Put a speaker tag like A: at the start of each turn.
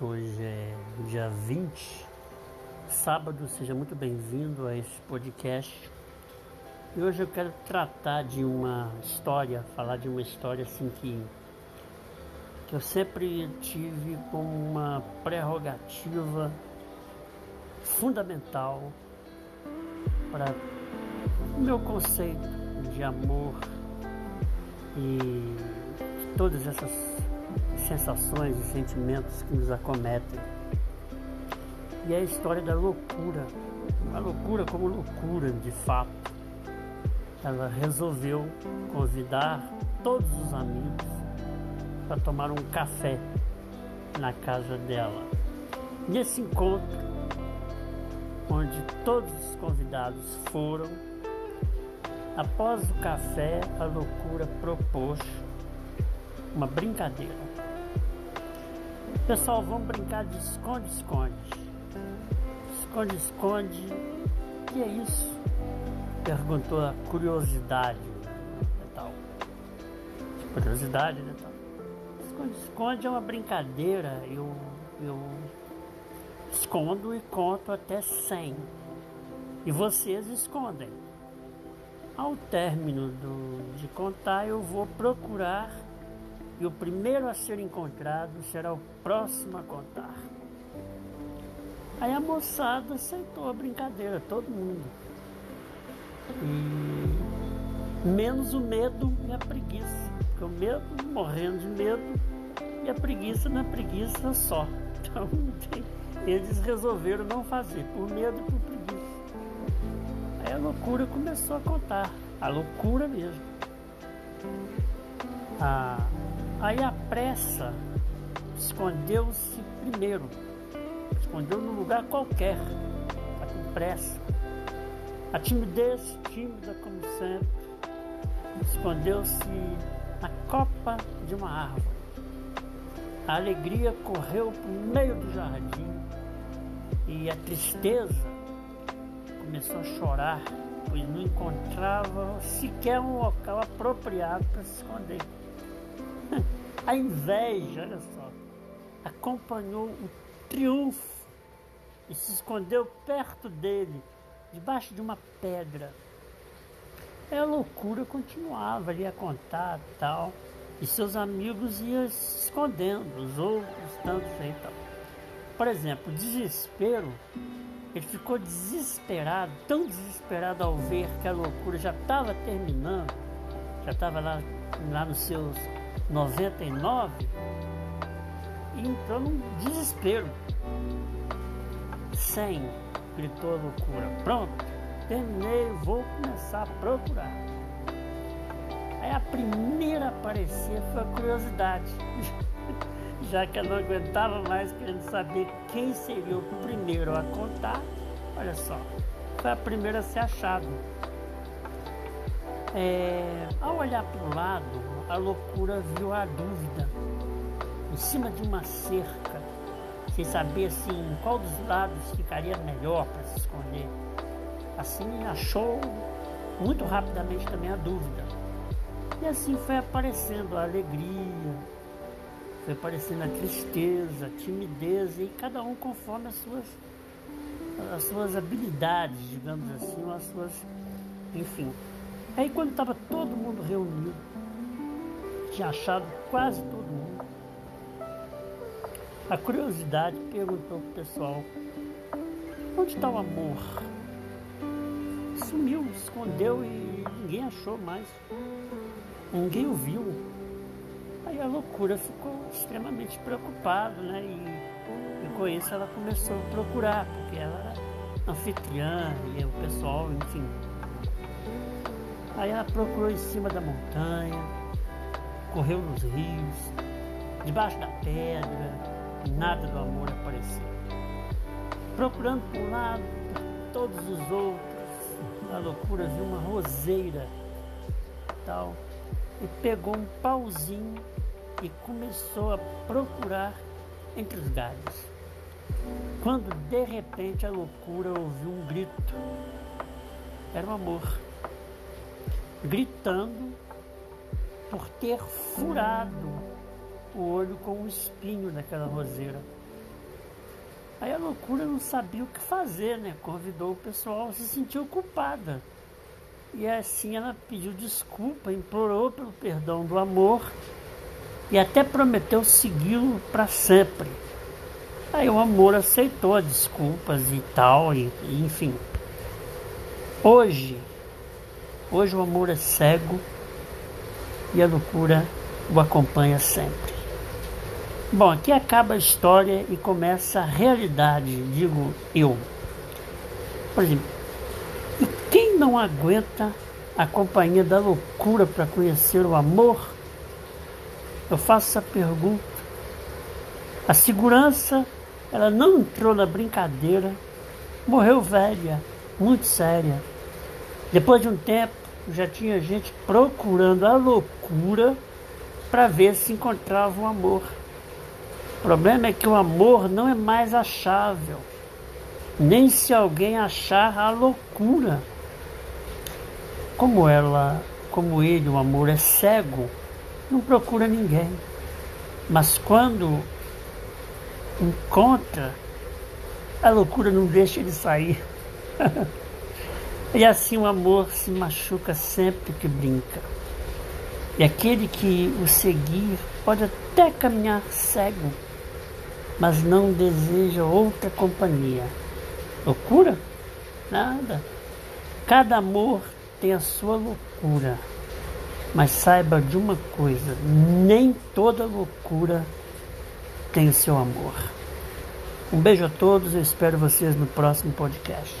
A: Hoje é dia 20, sábado. Seja muito bem-vindo a esse podcast. E hoje eu quero tratar de uma história, falar de uma história assim que, que eu sempre tive como uma prerrogativa fundamental para o meu conceito de amor e todas essas sensações e sentimentos que nos acometem. E é a história da loucura, a loucura como loucura de fato. Ela resolveu convidar todos os amigos para tomar um café na casa dela. Nesse encontro, onde todos os convidados foram, após o café, a loucura propôs uma brincadeira. Pessoal, vamos brincar de esconde-esconde. Esconde-esconde. Que é isso? Perguntou a curiosidade tal. Curiosidade, né? Esconde-esconde é uma brincadeira. Eu, eu escondo e conto até 100. E vocês escondem. Ao término do, de contar, eu vou procurar e o primeiro a ser encontrado será o próximo a contar. Aí a moçada aceitou a brincadeira, todo mundo. E menos o medo e a preguiça. Porque o medo, morrendo de medo, e a preguiça na preguiça só. Então eles resolveram não fazer, por medo e por preguiça. Aí a loucura começou a contar, a loucura mesmo. A Aí a pressa escondeu-se primeiro, escondeu num lugar qualquer, tá com pressa. A timidez, tímida como sempre, escondeu-se na copa de uma árvore. A alegria correu para o meio do jardim e a tristeza começou a chorar, pois não encontrava sequer um local apropriado para se esconder. A inveja, olha só, acompanhou o triunfo e se escondeu perto dele, debaixo de uma pedra. E a loucura continuava ali a contar tal. E seus amigos iam se escondendo, os outros tantos aí tal. Por exemplo, desespero, ele ficou desesperado, tão desesperado ao ver que a loucura já estava terminando, já estava lá, lá nos seus 99 e entrou num desespero. 100, gritou a loucura. Pronto, terminei, vou começar a procurar. Aí a primeira a aparecer foi a curiosidade, já que eu não aguentava mais querendo saber quem seria o primeiro a contar. Olha só, foi a primeira a ser achada. É, ao olhar para o lado, a loucura viu a dúvida em cima de uma cerca, sem saber assim qual dos lados ficaria melhor para se esconder. Assim achou muito rapidamente também a dúvida. E assim foi aparecendo a alegria, foi aparecendo a tristeza, a timidez, e cada um conforme as suas, as suas habilidades, digamos assim, as suas. enfim. Aí quando estava todo mundo reunido, tinha achado quase todo mundo, a curiosidade perguntou pro pessoal, onde está o amor? Sumiu, escondeu e ninguém achou mais. Ninguém o viu. Aí a loucura ficou extremamente preocupada, né? E, e com isso ela começou a procurar, porque ela era anfitriã e o pessoal, enfim, Aí ela procurou em cima da montanha, correu nos rios, debaixo da pedra, nada do amor apareceu. Procurando por um lado, por todos os outros, a loucura viu uma roseira tal e pegou um pauzinho e começou a procurar entre os galhos. Quando de repente a loucura ouviu um grito. Era o amor. Gritando por ter furado o olho com o espinho daquela roseira. Aí a loucura não sabia o que fazer, né? Convidou o pessoal, se sentiu culpada. E assim ela pediu desculpa, implorou pelo perdão do amor e até prometeu segui-lo para sempre. Aí o amor aceitou as desculpas e tal, e, e, enfim. Hoje, hoje o amor é cego e a loucura o acompanha sempre. Bom, aqui acaba a história e começa a realidade, digo eu. Por exemplo, e quem não aguenta a companhia da loucura para conhecer o amor? Eu faço essa pergunta. A segurança, ela não entrou na brincadeira, morreu velha, muito séria. Depois de um tempo, já tinha gente procurando a loucura para ver se encontrava o amor. O problema é que o amor não é mais achável, nem se alguém achar a loucura. Como ela, como ele, o amor é cego, não procura ninguém. Mas quando encontra, a loucura não deixa ele sair. e assim o amor se machuca sempre que brinca. E aquele que o seguir pode até caminhar cego, mas não deseja outra companhia. Loucura? Nada. Cada amor tem a sua loucura. Mas saiba de uma coisa: nem toda loucura tem o seu amor. Um beijo a todos, eu espero vocês no próximo podcast.